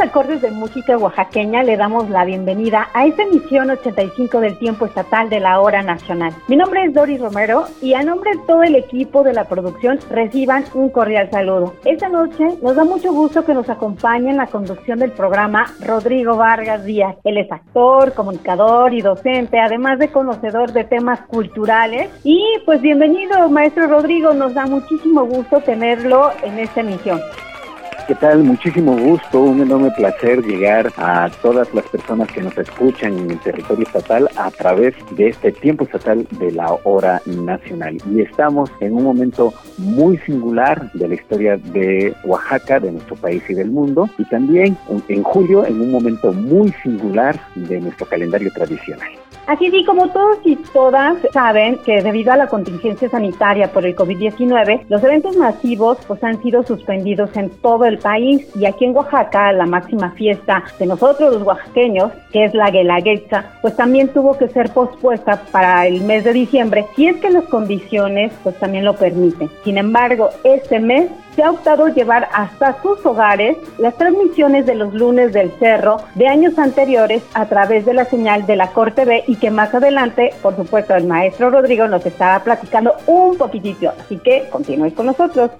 Acordes de música oaxaqueña le damos la bienvenida a esta emisión 85 del tiempo estatal de la hora nacional. Mi nombre es Doris Romero y a nombre de todo el equipo de la producción reciban un cordial saludo. Esta noche nos da mucho gusto que nos acompañe en la conducción del programa Rodrigo Vargas Díaz. Él es actor, comunicador y docente, además de conocedor de temas culturales. Y pues bienvenido, maestro Rodrigo, nos da muchísimo gusto tenerlo en esta emisión. ¿Qué tal? Muchísimo gusto, un enorme placer llegar a todas las personas que nos escuchan en el territorio estatal a través de este tiempo estatal de la hora nacional. Y estamos en un momento muy singular de la historia de Oaxaca, de nuestro país y del mundo, y también en julio en un momento muy singular de nuestro calendario tradicional. Así sí, como todos y todas saben que debido a la contingencia sanitaria por el COVID-19, los eventos masivos pues, han sido suspendidos en todo el país y aquí en Oaxaca la máxima fiesta de nosotros los oaxaqueños, que es la Guelaguetza, pues también tuvo que ser pospuesta para el mes de diciembre si es que las condiciones pues también lo permiten. Sin embargo, este mes se ha optado llevar hasta sus hogares las transmisiones de los lunes del cerro de años anteriores a través de la señal de la Corte B y que más adelante, por supuesto, el maestro Rodrigo nos estaba platicando un poquitito. Así que continúe con nosotros.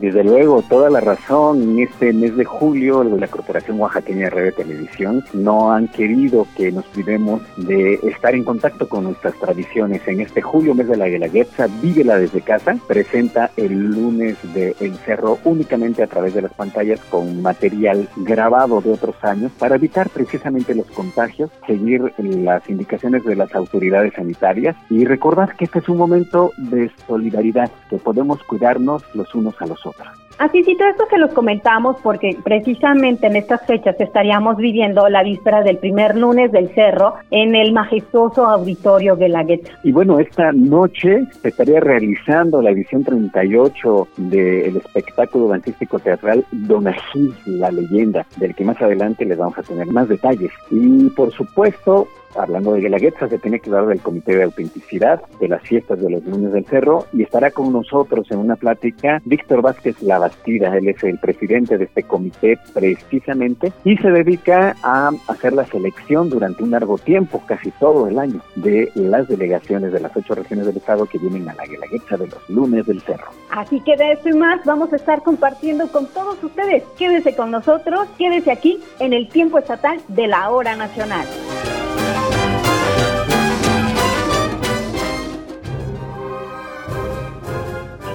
Desde luego, toda la razón. En este mes de julio, la Corporación Oaxaqueña de Radio Televisión no han querido que nos privemos de estar en contacto con nuestras tradiciones. En este julio, mes de la Guelaguetza, Vívela desde casa, presenta el lunes de El Cerro únicamente a través de las pantallas con material grabado de otros años para evitar precisamente los contagios, seguir las indicaciones de las autoridades sanitarias y recordar que este es un momento de solidaridad, que podemos cuidarnos los unos a los otros nosotras. Así sí, todo esto se los comentamos porque precisamente en estas fechas estaríamos viviendo la víspera del primer lunes del cerro en el majestuoso auditorio de la Guetta. Y bueno, esta noche se estaría realizando la edición 38 del espectáculo dancístico teatral Donají, la leyenda, del que más adelante les vamos a tener más detalles. Y por supuesto, hablando de Guelaguetza, se tiene que hablar del Comité de Autenticidad, de las fiestas de los lunes del cerro, y estará con nosotros en una plática Víctor Vázquez Él es el presidente de este comité precisamente, y se dedica a hacer la selección durante un largo tiempo, casi todo el año, de las delegaciones de las ocho regiones del estado que vienen a la Guelaguetza de los lunes del cerro. Así que de eso y más vamos a estar compartiendo con todos ustedes. Quédese con nosotros, quédese aquí en el tiempo estatal de la hora nacional.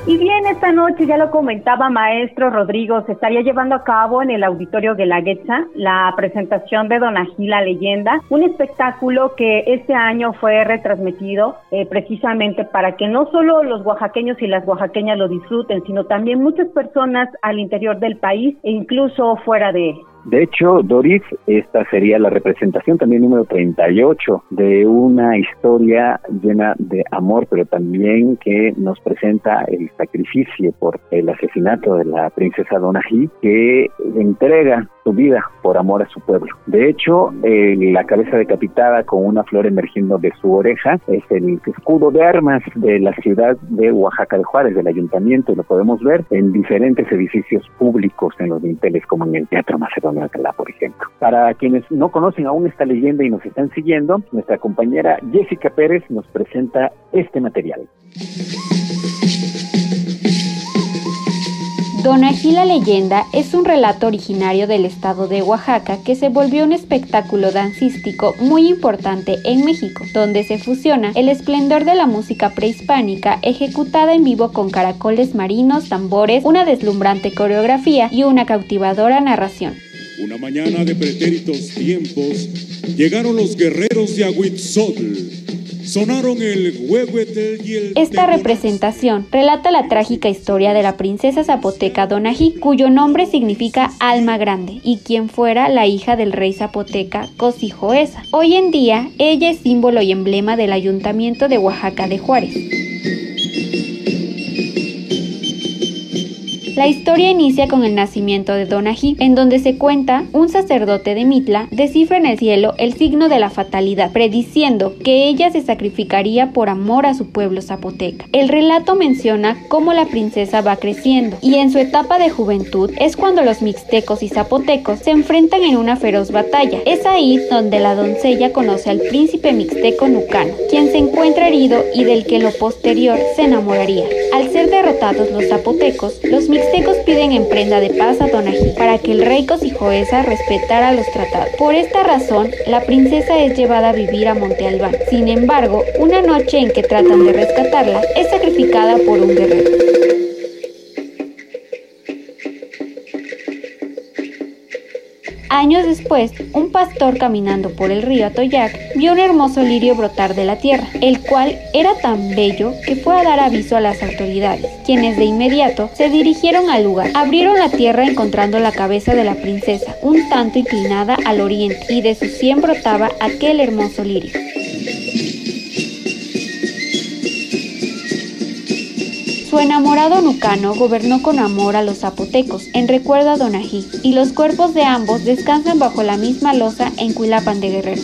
Y bien, esta noche, ya lo comentaba maestro Rodrigo, se estaría llevando a cabo en el Auditorio Guelaguetza la presentación de Don la Leyenda, un espectáculo que este año fue retransmitido eh, precisamente para que no solo los oaxaqueños y las oaxaqueñas lo disfruten, sino también muchas personas al interior del país e incluso fuera de él. De hecho, Doris, esta sería la representación también número 38 de una historia llena de amor, pero también que nos presenta el sacrificio por el asesinato de la princesa Donají, que entrega su vida por amor a su pueblo. De hecho, la cabeza decapitada con una flor emergiendo de su oreja es el escudo de armas de la ciudad de Oaxaca de Juárez, del ayuntamiento, y lo podemos ver en diferentes edificios públicos en los dinteles, como en el Teatro Macedonio Alcalá, por ejemplo. Para quienes no conocen aún esta leyenda y nos están siguiendo, nuestra compañera Jessica Pérez nos presenta este material. Donají la leyenda es un relato originario del estado de Oaxaca que se volvió un espectáculo dancístico muy importante en México, donde se fusiona el esplendor de la música prehispánica ejecutada en vivo con caracoles marinos, tambores, una deslumbrante coreografía y una cautivadora narración. Una mañana de pretéritos tiempos llegaron los guerreros de Aguitzotl Sonaron el y el Esta representación relata la trágica historia de la princesa zapoteca Donají, cuyo nombre significa alma grande, y quien fuera la hija del rey zapoteca Cosijoesa. Hoy en día, ella es símbolo y emblema del ayuntamiento de Oaxaca de Juárez. La historia inicia con el nacimiento de Donají, en donde se cuenta un sacerdote de Mitla descifra en el cielo el signo de la fatalidad, prediciendo que ella se sacrificaría por amor a su pueblo zapoteca. El relato menciona cómo la princesa va creciendo y en su etapa de juventud es cuando los mixtecos y zapotecos se enfrentan en una feroz batalla. Es ahí donde la doncella conoce al príncipe mixteco Nucano, quien se encuentra herido y del que lo posterior se enamoraría. Al ser derrotados los zapotecos, los mixtecos piden en prenda de paz a Donají para que el rey Cosijoesa respetara los tratados. Por esta razón, la princesa es llevada a vivir a Monte Albán. Sin embargo, una noche en que tratan de rescatarla, es sacrificada por un guerrero. Años después, un pastor caminando por el río Atoyac vio un hermoso lirio brotar de la tierra, el cual era tan bello que fue a dar aviso a las autoridades, quienes de inmediato se dirigieron al lugar. Abrieron la tierra encontrando la cabeza de la princesa, un tanto inclinada al oriente, y de su sien brotaba aquel hermoso lirio. Su enamorado Nucano gobernó con amor a los zapotecos en recuerdo a Donají, y los cuerpos de ambos descansan bajo la misma losa en Cuilapan de Guerrero.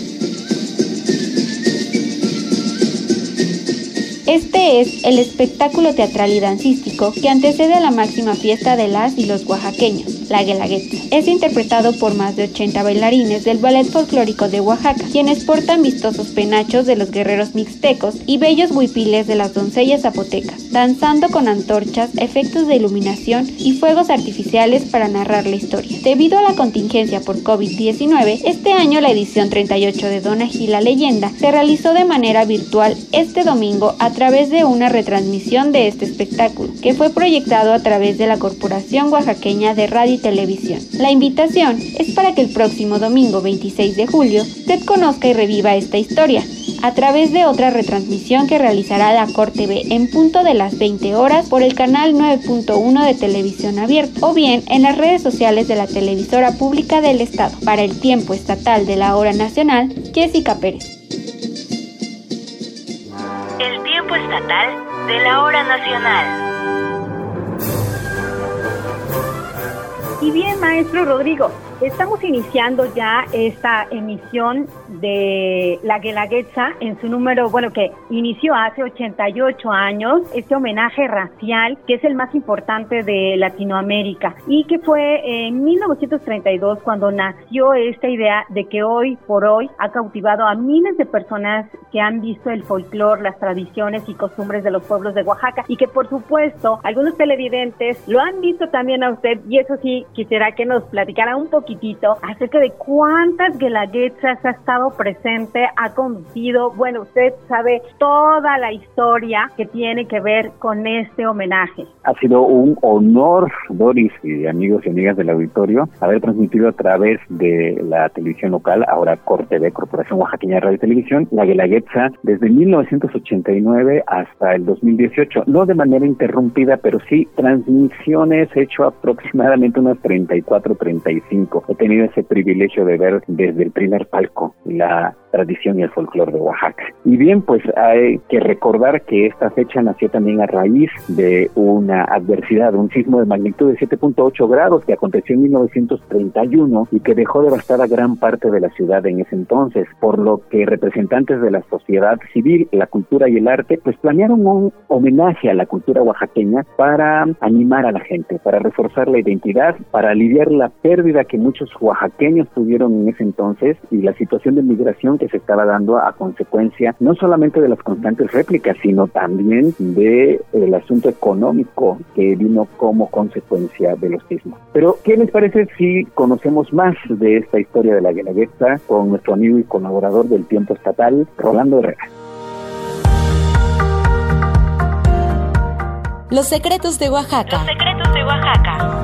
Este es el espectáculo teatral y dancístico que antecede a la máxima fiesta de las y los oaxaqueños, la Guelaguetza. Es interpretado por más de 80 bailarines del ballet folclórico de Oaxaca, quienes portan vistosos penachos de los guerreros mixtecos y bellos huipiles de las doncellas zapotecas, danzando con antorchas, efectos de iluminación y fuegos artificiales para narrar la historia. Debido a la contingencia por COVID-19, este año la edición 38 de Dona Gila Leyenda se realizó de manera virtual este domingo a través de una retransmisión de este espectáculo, que fue proyectado a través de la Corporación Oaxaqueña de Radio La invitación es para que el próximo domingo 26 de julio usted conozca y reviva esta historia a través de otra retransmisión que realizará la Cor TV en punto de las 20 horas por el canal 9.1 de televisión abierta o bien en las redes sociales de la televisora pública del estado. Para el tiempo estatal de la hora nacional, Jessica Pérez. El tiempo estatal de la hora nacional. Bien, maestro Rodrigo, estamos iniciando ya esta emisión de La Guelaguetza en su número, bueno, que inició hace 88 años, este homenaje racial que es el más importante de Latinoamérica y que fue en 1932 cuando nació esta idea de que hoy por hoy ha cautivado a miles de personas que han visto el folclore, las tradiciones y costumbres de los pueblos de Oaxaca y que por supuesto algunos televidentes lo han visto también a usted y eso sí quisiera que nos platicara un poquitito acerca de cuántas guelaguetzas ha estado presente, ha conducido, bueno, usted sabe toda la historia que tiene que ver con este homenaje. Ha sido un honor, Doris y amigos y amigas del auditorio, haber transmitido a través de la televisión local, ahora Corte de Corporación Oaxaqueña Radio y Televisión, la Guelaguetza desde 1989 hasta el 2018, no de manera interrumpida, pero sí transmisiones hecho aproximadamente unas 34, 35. He tenido ese privilegio de ver desde el primer palco la tradición y el folclore de Oaxaca. Y bien, pues hay que recordar que esta fecha nació también a raíz de una adversidad, un sismo de magnitud de 7.8 grados que aconteció en 1931 y que dejó devastada gran parte de la ciudad en ese entonces, por lo que representantes de la sociedad civil, la cultura y el arte, pues planearon un homenaje a la cultura oaxaqueña para animar a la gente, para reforzar la identidad, para aliviar la pérdida que muchos oaxaqueños tuvieron en ese entonces y la situación de migración que se estaba dando a consecuencia no solamente de las constantes réplicas, sino también de el asunto económico que vino como consecuencia de los sismos. Pero, ¿qué les parece si conocemos más de esta historia de la Guelaguetza con nuestro amigo y colaborador del tiempo estatal, Rolando Herrera? Los secretos de Oaxaca. Los secretos de Oaxaca.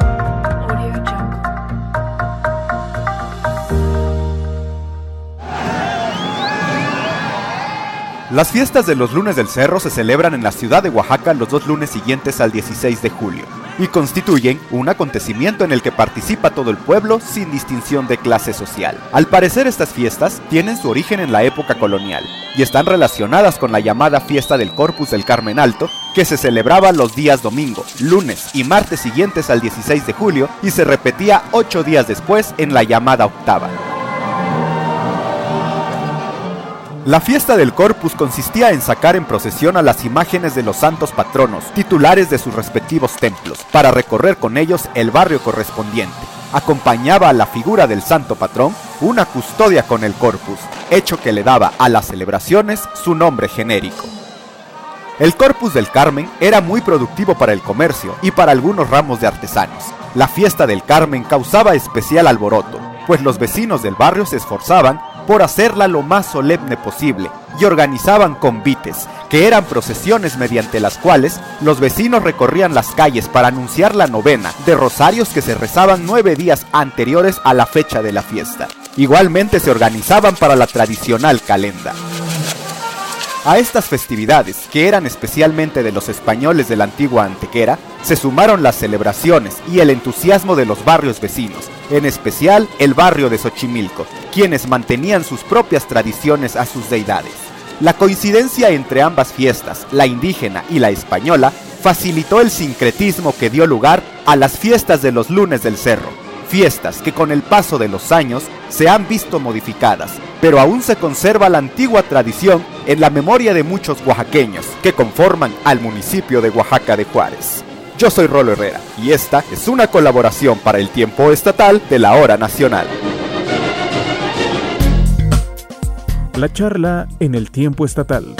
Las fiestas de los lunes del cerro se celebran en la ciudad de Oaxaca los dos lunes siguientes al 16 de julio y constituyen un acontecimiento en el que participa todo el pueblo sin distinción de clase social. Al parecer estas fiestas tienen su origen en la época colonial y están relacionadas con la llamada fiesta del Corpus del Carmen Alto, que se celebraba los días domingo, lunes y martes siguientes al 16 de julio y se repetía ocho días después en la llamada octava. La fiesta del Corpus consistía en sacar en procesión a las imágenes de los santos patronos, titulares de sus respectivos templos, para recorrer con ellos el barrio correspondiente. Acompañaba a la figura del santo patrón una custodia con el Corpus, hecho que le daba a las celebraciones su nombre genérico. El Corpus del Carmen era muy productivo para el comercio y para algunos ramos de artesanos. La fiesta del Carmen causaba especial alboroto, pues los vecinos del barrio se esforzaban por hacerla lo más solemne posible y organizaban convites, que eran procesiones mediante las cuales los vecinos recorrían las calles para anunciar la novena de rosarios que se rezaban nueve días anteriores a la fecha de la fiesta. Igualmente se organizaban para la tradicional calenda. A estas festividades, que eran especialmente de los españoles de la antigua Antequera, se sumaron las celebraciones y el entusiasmo de los barrios vecinos, en especial el barrio de Xochimilco, quienes mantenían sus propias tradiciones a sus deidades. La coincidencia entre ambas fiestas, la indígena y la española, facilitó el sincretismo que dio lugar a las fiestas de los lunes del cerro, fiestas que con el paso de los años se han visto modificadas, pero aún se conserva la antigua tradición en la memoria de muchos oaxaqueños que conforman al municipio de Oaxaca de Juárez. Yo soy Rolo Herrera y esta es una colaboración para el tiempo estatal de la hora nacional. La charla en el tiempo estatal.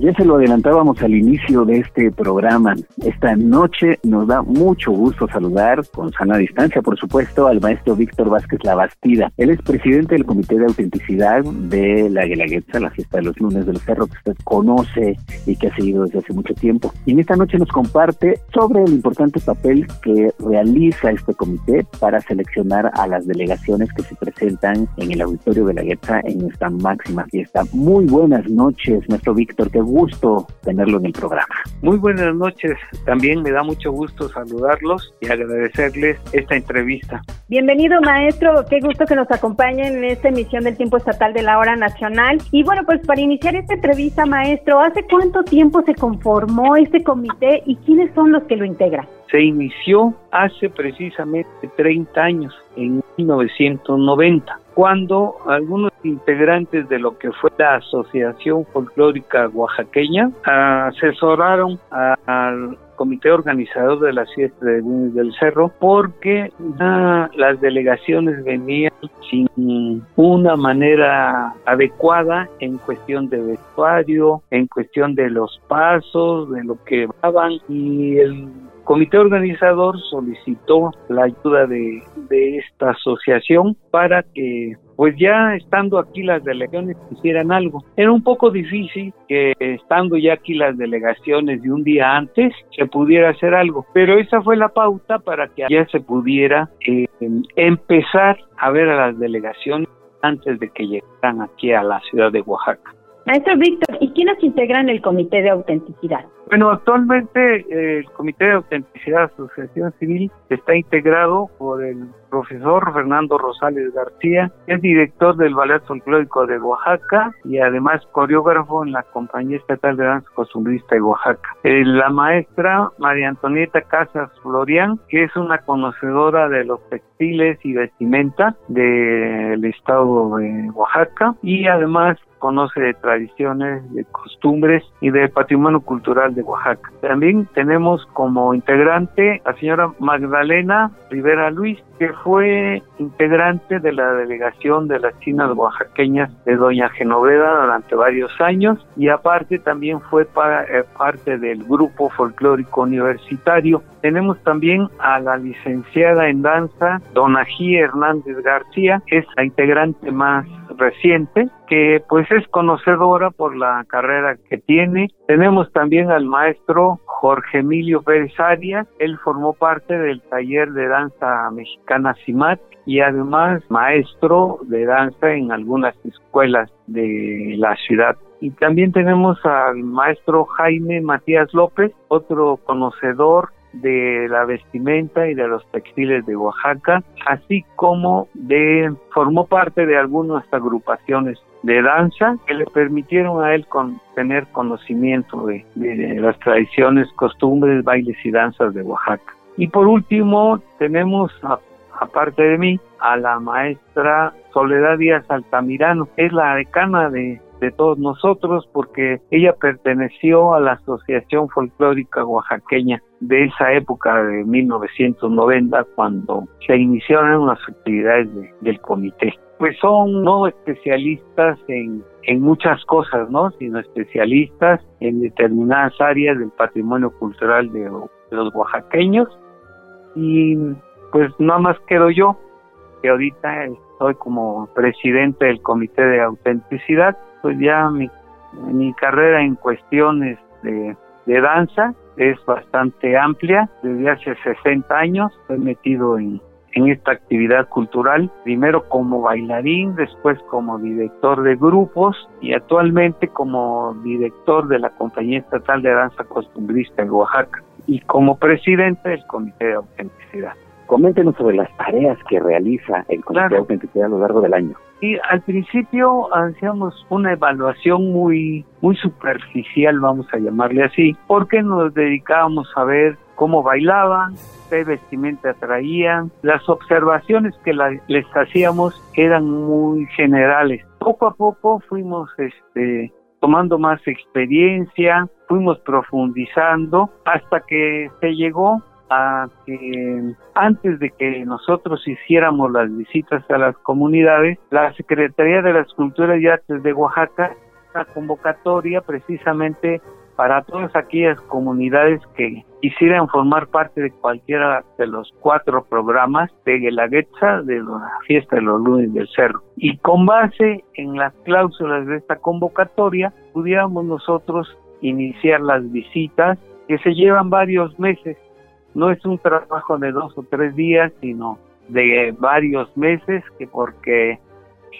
Ya se lo adelantábamos al inicio de este programa. Esta noche nos da mucho gusto saludar, con sana distancia, por supuesto, al maestro Víctor Vázquez Labastida. Él es presidente del Comité de Autenticidad de la Guelaguetza, la fiesta de los lunes del cerro, que usted conoce y que ha seguido desde hace mucho tiempo. Y en esta noche nos comparte sobre el importante papel que realiza este comité para seleccionar a las delegaciones que se presentan en el auditorio de la Guelaguetza en esta máxima fiesta. Muy buenas noches, maestro Víctor gusto tenerlo en el programa. Muy buenas noches, también me da mucho gusto saludarlos y agradecerles esta entrevista. Bienvenido maestro, qué gusto que nos acompañen en esta emisión del Tiempo Estatal de la Hora Nacional. Y bueno, pues para iniciar esta entrevista, maestro, ¿hace cuánto tiempo se conformó este comité y quiénes son los que lo integran? Se inició hace precisamente 30 años, en 1990 cuando algunos integrantes de lo que fue la Asociación Folclórica Oaxaqueña asesoraron al comité organizador de la fiesta de del Cerro porque las delegaciones venían sin una manera adecuada en cuestión de vestuario, en cuestión de los pasos, de lo que daban y el comité organizador solicitó la ayuda de, esta asociación para que pues ya estando aquí las delegaciones hicieran algo. Era un poco difícil que estando ya aquí las delegaciones de un día antes se pudiera hacer algo, pero esa fue la pauta para que ya se pudiera eh, empezar a ver a las delegaciones antes de que llegaran aquí a la ciudad de Oaxaca. Maestro Víctor, ¿y quiénes integran el Comité de Autenticidad? Bueno, actualmente eh, el Comité de Autenticidad Asociación Civil está integrado por el profesor Fernando Rosales García, es director del Ballet Folclórico de Oaxaca y además coreógrafo en la Compañía Estatal de Danza Costumbrista de Oaxaca. Eh, la maestra María Antonieta Casas Florian, que es una conocedora de los textiles y vestimenta del estado de Oaxaca y además conoce de tradiciones, de costumbres y del patrimonio cultural de Oaxaca. También tenemos como integrante a señora Magdalena Rivera Luis, que fue integrante de la delegación de las chinas oaxaqueñas de Doña Genoveda durante varios años y aparte también fue eh, parte del grupo folclórico universitario. Tenemos también a la licenciada en danza, Donají Hernández García, es la integrante más reciente, que pues es conocedora por la carrera que tiene. Tenemos también al maestro Jorge Emilio Pérez Arias, él formó parte del taller de danza mexicana CIMAT y además maestro de danza en algunas escuelas de la ciudad Y también tenemos al maestro Jaime Matías López, otro conocedor de la vestimenta y de los textiles de Oaxaca, así como de formó parte de algunas agrupaciones de danza que le permitieron a él con, tener conocimiento de, las tradiciones, costumbres, bailes y danzas de Oaxaca. Y por último tenemos aparte de mí a la maestra Soledad Díaz Altamirano, es la decana de de todos nosotros porque ella perteneció a la Asociación Folclórica Oaxaqueña de esa época de 1990 cuando se iniciaron las actividades del comité. Pues son no especialistas en, en muchas cosas, ¿no? Sino especialistas en determinadas áreas del patrimonio cultural de, los oaxaqueños. Y pues nada más quedo yo, que ahorita soy como presidente del Comité de Autenticidad pues ya mi, mi carrera en cuestiones de, de danza es bastante amplia. Desde hace 60 años estoy metido en, esta actividad cultural, primero como bailarín, después como director de grupos y actualmente como director de la Compañía Estatal de Danza Costumbrista en Oaxaca y como presidente del Comité de Autenticidad. Coméntenos sobre las tareas que realiza el Comité de Autenticidad a lo largo del año. Y al principio hacíamos una evaluación muy, muy superficial, vamos a llamarle así, porque nos dedicábamos a ver cómo bailaban, qué vestimenta traían. Las observaciones que les hacíamos eran muy generales. Poco a poco fuimos este, tomando más experiencia, fuimos profundizando hasta que se llegó a que antes de que nosotros hiciéramos las visitas a las comunidades, la Secretaría de las Culturas y Artes de Oaxaca, una convocatoria precisamente para todas aquellas comunidades que quisieran formar parte de cualquiera de los cuatro programas de Guelaguetza, de la fiesta de los lunes del cerro. Y con base en las cláusulas de esta convocatoria, pudiéramos nosotros iniciar las visitas que se llevan varios meses no es un trabajo de dos o tres días, sino de varios meses, que porque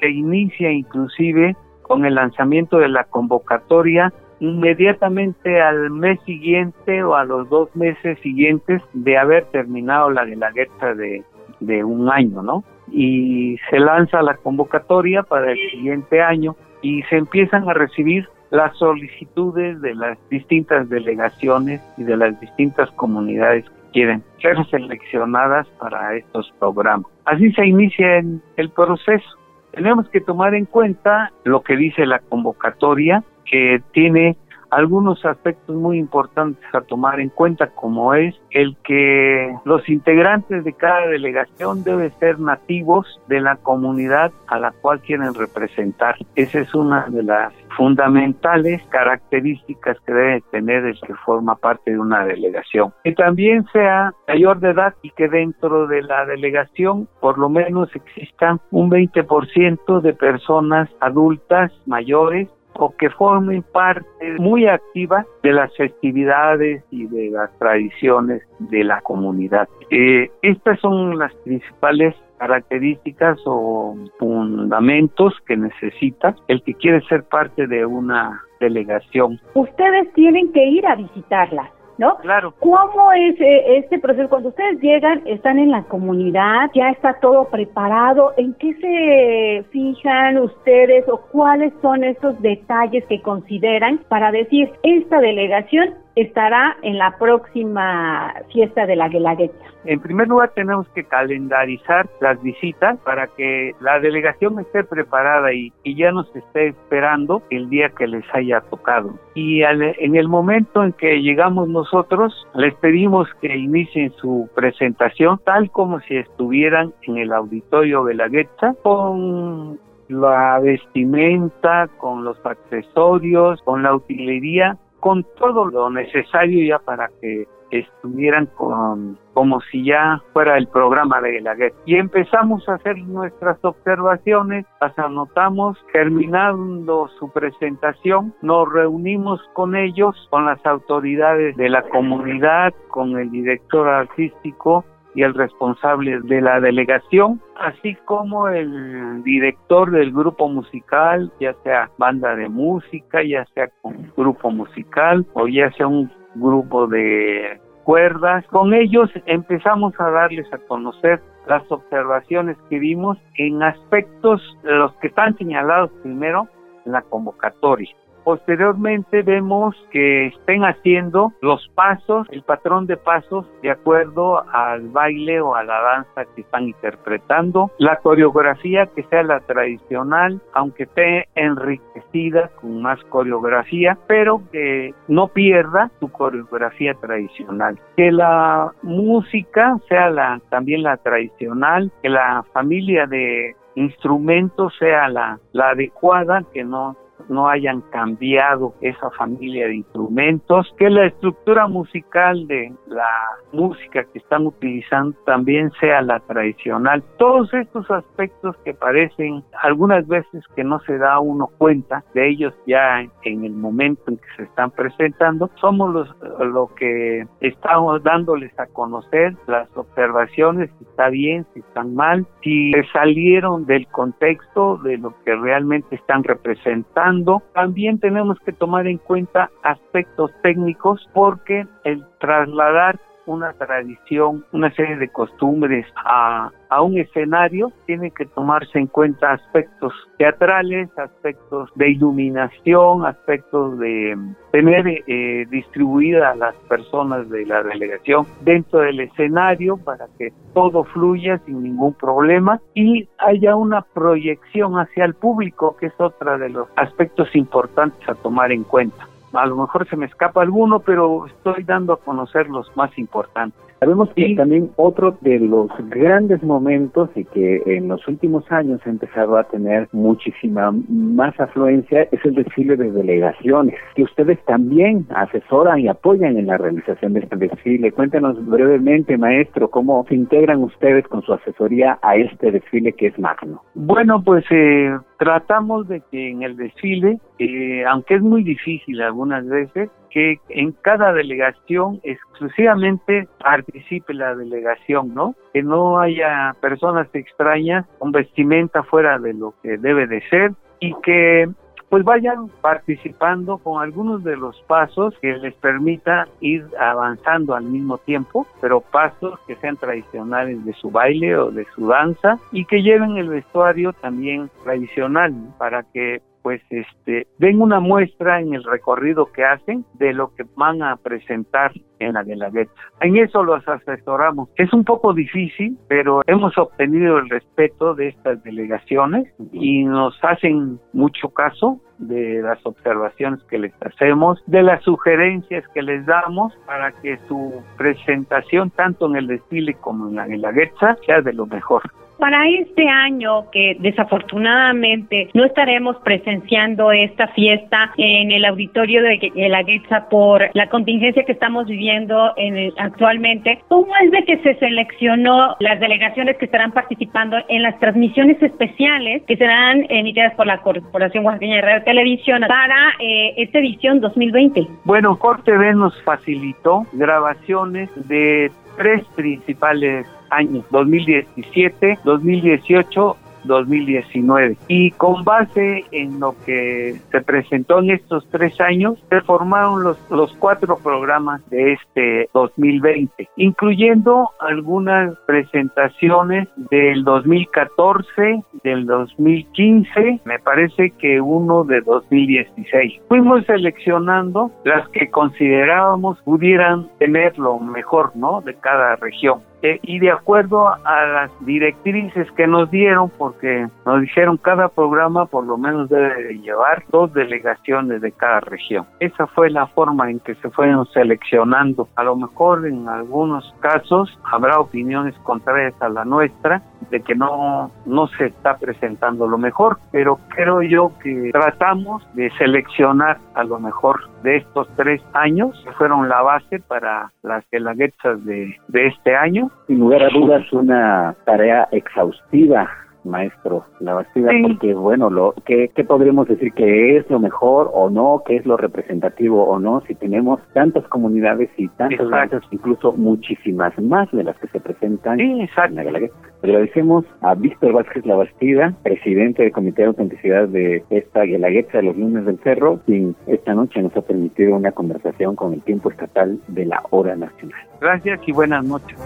se inicia inclusive con el lanzamiento de la convocatoria inmediatamente al mes siguiente o a los dos meses siguientes de haber terminado la guelaguetza de, de un año, ¿no? Y se lanza la convocatoria para el siguiente año y se empiezan a recibir las solicitudes de las distintas delegaciones y de las distintas comunidades quieren ser seleccionadas para estos programas. Así se inicia el proceso. Tenemos que tomar en cuenta lo que dice la convocatoria, que tiene algunos aspectos muy importantes a tomar en cuenta, como es el que los integrantes de cada delegación deben ser nativos de la comunidad a la cual quieren representar. Esa es una de las fundamentales características que debe tener el que forma parte de una delegación. Que también sea mayor de edad y que dentro de la delegación por lo menos exista un 20% de personas adultas mayores o que formen parte muy activa de las festividades y de las tradiciones de la comunidad. Eh, estas son las principales características o fundamentos que necesita el que quiere ser parte de una delegación. Ustedes tienen que ir a visitarlas. ¿No? Claro. ¿Cómo es eh, este proceso? Cuando ustedes llegan, están en la comunidad, ya está todo preparado, ¿en qué se fijan ustedes o cuáles son esos detalles que consideran para decir, esta delegación estará en la próxima fiesta de la Guelaguetza? En primer lugar, tenemos que calendarizar las visitas para que la delegación esté preparada y, ya nos esté esperando el día que les haya tocado. Y en el momento en que llegamos nosotros, les pedimos que inicien su presentación tal como si estuvieran en el auditorio Guelaguetza con la vestimenta, con los accesorios, con la utilería con todo lo necesario ya para que estuvieran con, como si ya fuera el programa de la guerra. Y empezamos a hacer nuestras observaciones, las anotamos, terminando su presentación, nos reunimos con ellos, con las autoridades de la comunidad, con el director artístico y el responsable de la delegación, así como el director del grupo musical, ya sea banda de música, ya sea un grupo musical o ya sea un grupo de cuerdas. Con ellos empezamos a darles a conocer las observaciones que vimos en aspectos los que están señalados primero en la convocatoria. Posteriormente vemos que estén haciendo los pasos, el patrón de pasos de acuerdo al baile o a la danza que están interpretando, la coreografía que sea la tradicional, aunque esté enriquecida con más coreografía, pero que no pierda su coreografía tradicional. Que la música sea la también la tradicional, que la familia de instrumentos sea la adecuada, que no no hayan cambiado esa familia de instrumentos, que la estructura musical de la música que están utilizando también sea la tradicional. Todos estos aspectos que parecen algunas veces que no se da uno cuenta de ellos ya en el momento en que se están presentando, somos los lo que estamos dándoles a conocer las observaciones, si está bien, si están mal, si salieron del contexto de lo que realmente están representando también tenemos que tomar en cuenta aspectos técnicos porque el trasladar una tradición, una serie de costumbres a, un escenario, tiene que tomarse en cuenta aspectos teatrales, aspectos de iluminación, aspectos de tener eh, distribuidas las personas de la delegación dentro del escenario para que todo fluya sin ningún problema y haya una proyección hacia el público, que es otra de los aspectos importantes a tomar en cuenta. A lo mejor se me escapa alguno, pero estoy dando a conocer los más importantes. Sabemos que también otro de los grandes momentos y que en los últimos años ha empezado a tener muchísima más afluencia es el desfile de delegaciones, que ustedes también asesoran y apoyan en la realización de este desfile. Cuéntenos brevemente, maestro, cómo se integran ustedes con su asesoría a este desfile que es magno. Bueno, pues eh, tratamos de que en el desfile, eh, aunque es muy difícil algunas veces, que en cada delegación exclusivamente participe la delegación, ¿no? Que no haya personas extrañas con vestimenta fuera de lo que debe de ser y que pues vayan participando con algunos de los pasos que les permita ir avanzando al mismo tiempo, pero pasos que sean tradicionales de su baile o de su danza y que lleven el vestuario también tradicional para que pues este den una muestra en el recorrido que hacen de lo que van a presentar en la Guelaguetza. En eso los asesoramos. Es un poco difícil, pero hemos obtenido el respeto de estas delegaciones y nos hacen mucho caso de las observaciones que les hacemos, de las sugerencias que les damos para que su presentación tanto en el desfile como en la Guelaguetza sea de lo mejor. Para este año, que desafortunadamente no estaremos presenciando esta fiesta en el auditorio de la Guetza por la contingencia que estamos viviendo en actualmente, ¿cómo es de que se seleccionó las delegaciones que estarán participando en las transmisiones especiales que serán emitidas por la Corporación Oaxaqueña de Radio Televisión para eh, esta edición 2020? Bueno, Corte B nos facilitó grabaciones de tres principales años, 2017, 2018 2019. Y con base en lo que se presentó en estos tres años, se formaron los, los cuatro programas de este 2020, incluyendo algunas presentaciones del 2014, del 2015, me parece que uno de 2016. Fuimos seleccionando las que considerábamos pudieran tener lo mejor, ¿no? De cada región. Eh, y de acuerdo a las directrices que nos dieron, porque nos dijeron cada programa por lo menos debe llevar dos delegaciones de cada región. Esa fue la forma en que se fueron seleccionando. A lo mejor en algunos casos habrá opiniones contrarias a la nuestra, de que no, no se está presentando lo mejor, pero creo yo que tratamos de seleccionar a lo mejor de estos tres años, que fueron la base para las guelaguetzas de, de este año. Sin lugar a dudas, una tarea exhaustiva maestro. Labastida, porque bueno, lo ¿qué, ¿qué podríamos decir que es lo mejor o no, qué es lo representativo o no, si tenemos tantas comunidades y tantas incluso muchísimas más de las que se presentan sí, en la Guelaguetza. Agradecemos a Víctor Vázquez Labastida, presidente del Comité de Autenticidad de esta Guelaguetza de los lunes del Cerro, quien esta noche nos ha permitido una conversación con el tiempo estatal de la hora nacional. Gracias y buenas noches.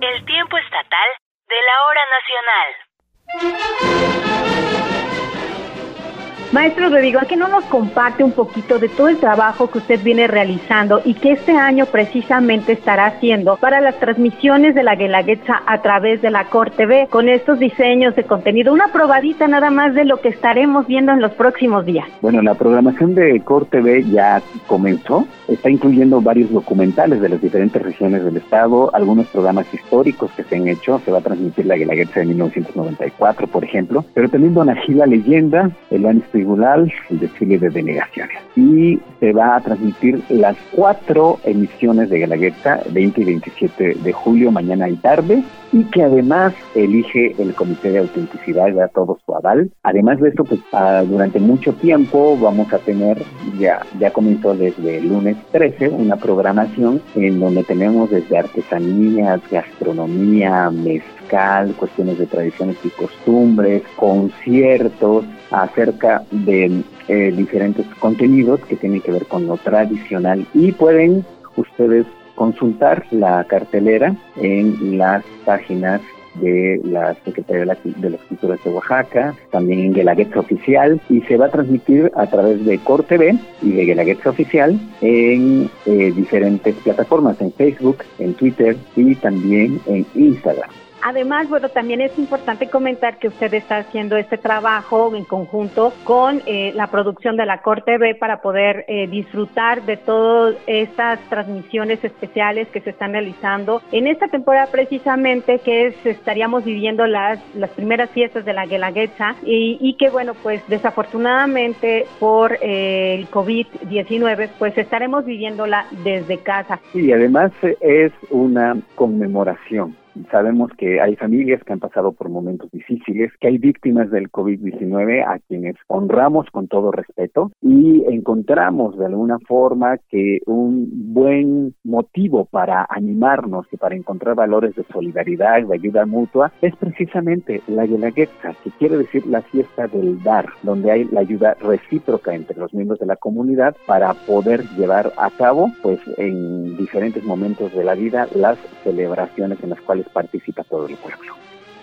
El tiempo estatal de la hora nacional. Maestro Rodrigo, ¿a qué no nos comparte un poquito de todo el trabajo que usted viene realizando y que este año precisamente estará haciendo para las transmisiones de la Guelaguetza a través de la Cor TV con estos diseños de contenido? Una probadita nada más de lo que estaremos viendo en los próximos días. Bueno, la programación de Cor TV ya comenzó, está incluyendo varios documentales de las diferentes regiones del estado, algunos programas históricos que se han hecho, se va a transmitir la Guelaguetza de 1994, por ejemplo, pero también Don la Leyenda, el año tribunal, el desfile de delegaciones. Y se va a transmitir las cuatro emisiones de Guelaguetza, 20 y 27 de julio, mañana y tarde, y que además elige el Comité de Autenticidad, da todo su aval. Además de esto, pues ah, durante mucho tiempo vamos a tener, ya, ya comenzó desde el lunes 13, una programación en donde tenemos desde artesanías, gastronomía, cuestiones de tradiciones y costumbres, conciertos acerca de eh, diferentes contenidos que tienen que ver con lo tradicional y pueden ustedes consultar la cartelera en las páginas de la Secretaría de, las Culturas de Oaxaca, también en Guelaguetza Oficial, y se va a transmitir a través de Cor TV y de Guelaguetza Oficial en eh, diferentes plataformas, en Facebook, en Twitter y también en Instagram. Además, bueno, también es importante comentar que usted está haciendo este trabajo en conjunto con eh, la producción de la Corte B para poder eh, disfrutar de todas estas transmisiones especiales que se están realizando en esta temporada precisamente que es, estaríamos viviendo las, las primeras fiestas de la Guelaguetza y, que bueno, pues desafortunadamente por eh, el COVID-19 pues estaremos viviéndola desde casa. Sí, además es una conmemoración Sabemos que hay familias que han pasado por momentos difíciles, que hay víctimas del COVID-19 a quienes honramos con todo respeto y encontramos de alguna forma que un buen motivo para animarnos y para encontrar valores de solidaridad, de ayuda mutua, es precisamente la Guelaguetza, que quiere decir la fiesta del dar, donde hay la ayuda recíproca entre los miembros de la comunidad para poder llevar a cabo, pues en diferentes momentos de la vida, las celebraciones en las cuales participa todo el pueblo.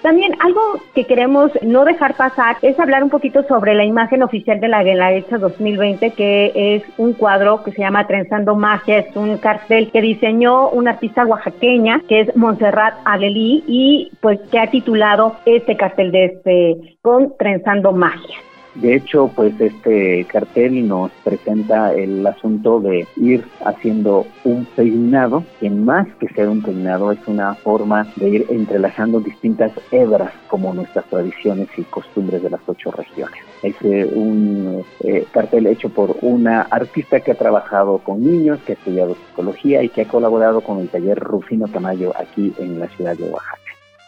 También algo que queremos no dejar pasar es hablar un poquito sobre la imagen oficial de la Guelaguetza 2020, que es un cuadro que se llama Trenzando Magia, es un cartel que diseñó una artista oaxaqueña que es Montserrat Alelí y pues que ha titulado este cartel de este con Trenzando Magia. De hecho, pues este cartel nos presenta el asunto de ir haciendo un peinado, que más que ser un peinado es una forma de ir entrelazando distintas hebras como nuestras tradiciones y costumbres de las ocho regiones. Es eh, un eh, cartel hecho por una artista que ha trabajado con niños, que ha estudiado psicología y que ha colaborado con el taller Rufino Tamayo aquí en la ciudad de Oaxaca.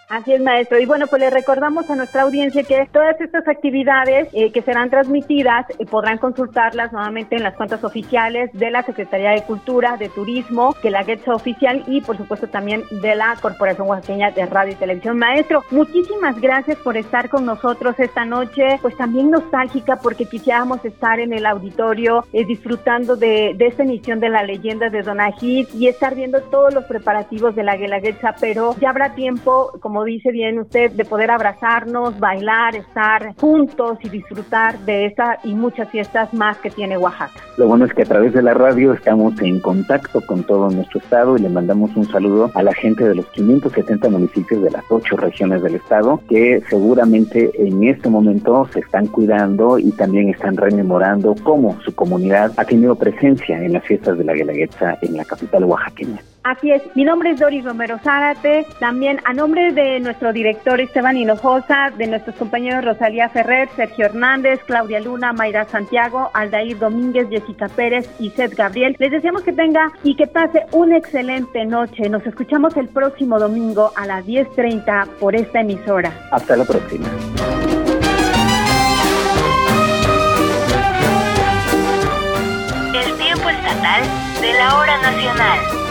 Así es, maestro. Y bueno, pues le recordamos a nuestra audiencia que todas estas actividades eh, que serán transmitidas eh, podrán consultarlas nuevamente en las cuentas oficiales de la Secretaría de Cultura, de Turismo, que la GETSA oficial y por supuesto también de la Corporación Oaxaqueña de Radio y Televisión. Maestro, muchísimas gracias por estar con nosotros esta noche, pues también nostálgica porque quisiéramos estar en el auditorio eh, disfrutando de, de, esta emisión de la leyenda de Donajit y estar viendo todos los preparativos de la Guelaguetza, pero ya habrá tiempo, como como dice bien usted, de poder abrazarnos, bailar, estar juntos y disfrutar de esta y muchas fiestas más que tiene Oaxaca. Lo bueno es que a través de la radio estamos en contacto con todo nuestro estado y le mandamos un saludo a la gente de los 570 municipios de las ocho regiones del estado que seguramente en este momento se están cuidando y también están rememorando cómo su comunidad ha tenido presencia en las fiestas de la Guelaguetza en la capital oaxaqueña. Así es, mi nombre es Doris Romero Zárate, también a nombre de nuestro director Esteban Hinojosa, de nuestros compañeros Rosalía Ferrer, Sergio Hernández, Claudia Luna, Mayra Santiago, Aldair Domínguez, Jessica Pérez y Seth Gabriel, les deseamos que tenga y que pase una excelente noche. Nos escuchamos el próximo domingo a las 10.30 por esta emisora. Hasta la próxima. El tiempo estatal de la hora nacional.